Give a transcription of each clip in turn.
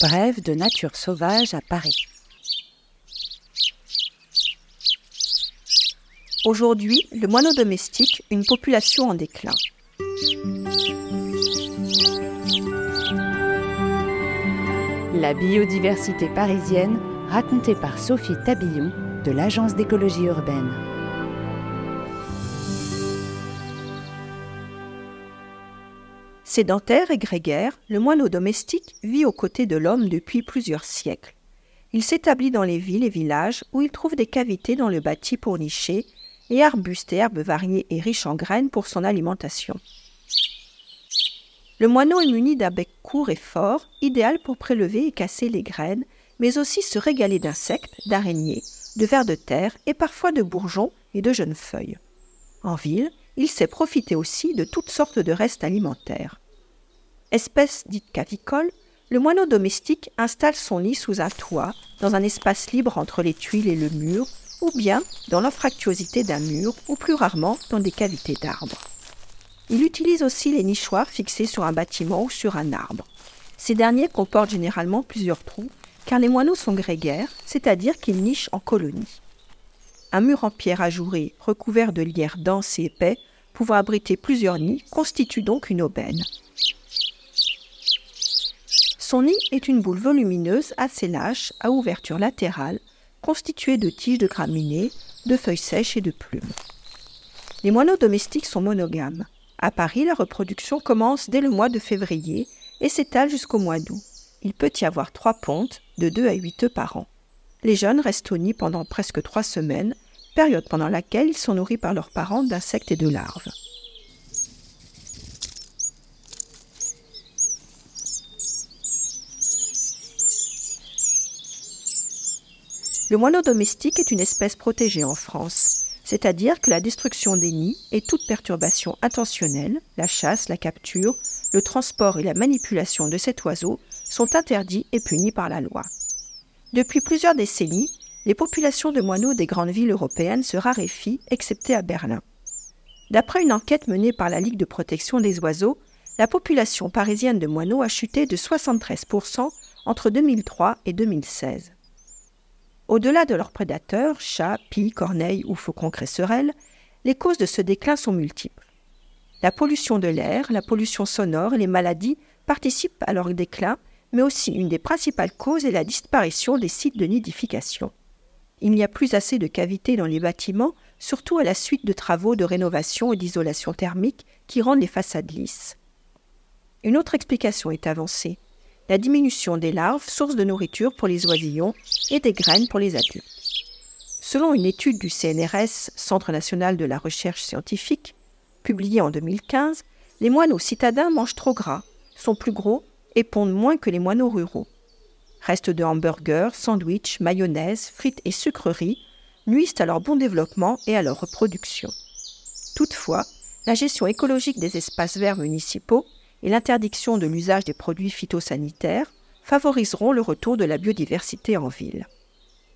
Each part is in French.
Brève de nature sauvage à Paris. Aujourd'hui, le moineau domestique, une population en déclin. La biodiversité parisienne, racontée par Sophie Tabillon de l'Agence d'écologie urbaine. Sédentaire et grégaire, le moineau domestique vit aux côtés de l'homme depuis plusieurs siècles. Il s'établit dans les villes et villages où il trouve des cavités dans le bâti pour nicher et arbustes et herbes variées et riches en graines pour son alimentation. Le moineau est muni d'un bec court et fort, idéal pour prélever et casser les graines, mais aussi se régaler d'insectes, d'araignées, de vers de terre et parfois de bourgeons et de jeunes feuilles. En ville, il sait profiter aussi de toutes sortes de restes alimentaires. Espèce dite cavicole, le moineau domestique installe son nid sous un toit, dans un espace libre entre les tuiles et le mur, ou bien dans l'infractuosité d'un mur, ou plus rarement dans des cavités d'arbres. Il utilise aussi les nichoirs fixés sur un bâtiment ou sur un arbre. Ces derniers comportent généralement plusieurs trous, car les moineaux sont grégaires, c'est-à-dire qu'ils nichent en colonies. Un mur en pierre ajourée, recouvert de lierre dense et épais, pouvant abriter plusieurs nids, constitue donc une aubaine. Son nid est une boule volumineuse assez lâche, à ouverture latérale, constituée de tiges de graminées, de feuilles sèches et de plumes. Les moineaux domestiques sont monogames. À Paris, la reproduction commence dès le mois de février et s'étale jusqu'au mois d'août. Il peut y avoir trois pontes, de 2 à 8 œufs par an. Les jeunes restent au nid pendant presque trois semaines, période pendant laquelle ils sont nourris par leurs parents d'insectes et de larves. Le moineau domestique est une espèce protégée en France, c'est-à-dire que la destruction des nids et toute perturbation intentionnelle, la chasse, la capture, le transport et la manipulation de cet oiseau sont interdits et punis par la loi. Depuis plusieurs décennies, les populations de moineaux des grandes villes européennes se raréfient, excepté à Berlin. D'après une enquête menée par la Ligue de protection des oiseaux, la population parisienne de moineaux a chuté de 73% entre 2003 et 2016. Au-delà de leurs prédateurs, chats, pies, corneilles ou faucons cresserelles, les causes de ce déclin sont multiples. La pollution de l'air, la pollution sonore et les maladies participent à leur déclin, mais aussi une des principales causes est la disparition des sites de nidification. Il n'y a plus assez de cavités dans les bâtiments, surtout à la suite de travaux de rénovation et d'isolation thermique qui rendent les façades lisses. Une autre explication est avancée la diminution des larves, source de nourriture pour les oisillons, et des graines pour les adultes. Selon une étude du CNRS, Centre national de la recherche scientifique, publiée en 2015, les moineaux citadins mangent trop gras, sont plus gros et pondent moins que les moineaux ruraux. Restes de hamburgers, sandwichs, mayonnaise, frites et sucreries nuisent à leur bon développement et à leur reproduction. Toutefois, la gestion écologique des espaces verts municipaux et l'interdiction de l'usage des produits phytosanitaires favoriseront le retour de la biodiversité en ville.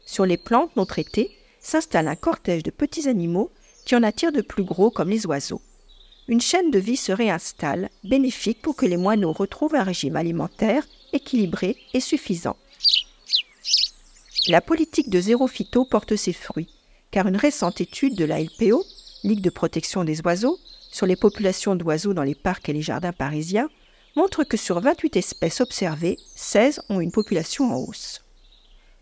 Sur les plantes non traitées s'installe un cortège de petits animaux qui en attirent de plus gros comme les oiseaux. Une chaîne de vie se réinstalle, bénéfique pour que les moineaux retrouvent un régime alimentaire équilibré et suffisant. La politique de zéro phyto porte ses fruits, car une récente étude de la LPO, Ligue de protection des oiseaux, sur les populations d'oiseaux dans les parcs et les jardins parisiens montre que sur 28 espèces observées, 16 ont une population en hausse.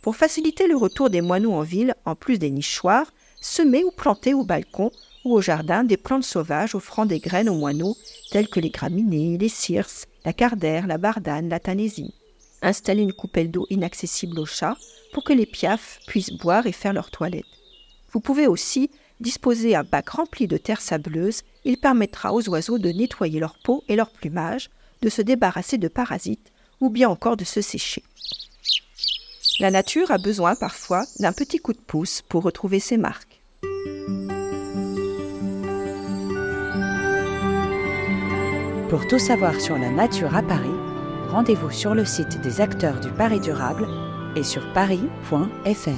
Pour faciliter le retour des moineaux en ville, en plus des nichoirs, semez ou plantez au balcon ou au jardin des plantes sauvages offrant des graines aux moineaux, telles que les graminées, les circes, la cardère, la bardane, la tanésie. Installez une coupelle d'eau inaccessible aux chats pour que les piafs puissent boire et faire leur toilette. Vous pouvez aussi disposer un bac rempli de terre sableuse, il permettra aux oiseaux de nettoyer leur peau et leur plumage, de se débarrasser de parasites ou bien encore de se sécher. La nature a besoin parfois d'un petit coup de pouce pour retrouver ses marques. Pour tout savoir sur la nature à Paris, rendez-vous sur le site des acteurs du Paris durable et sur paris.fr.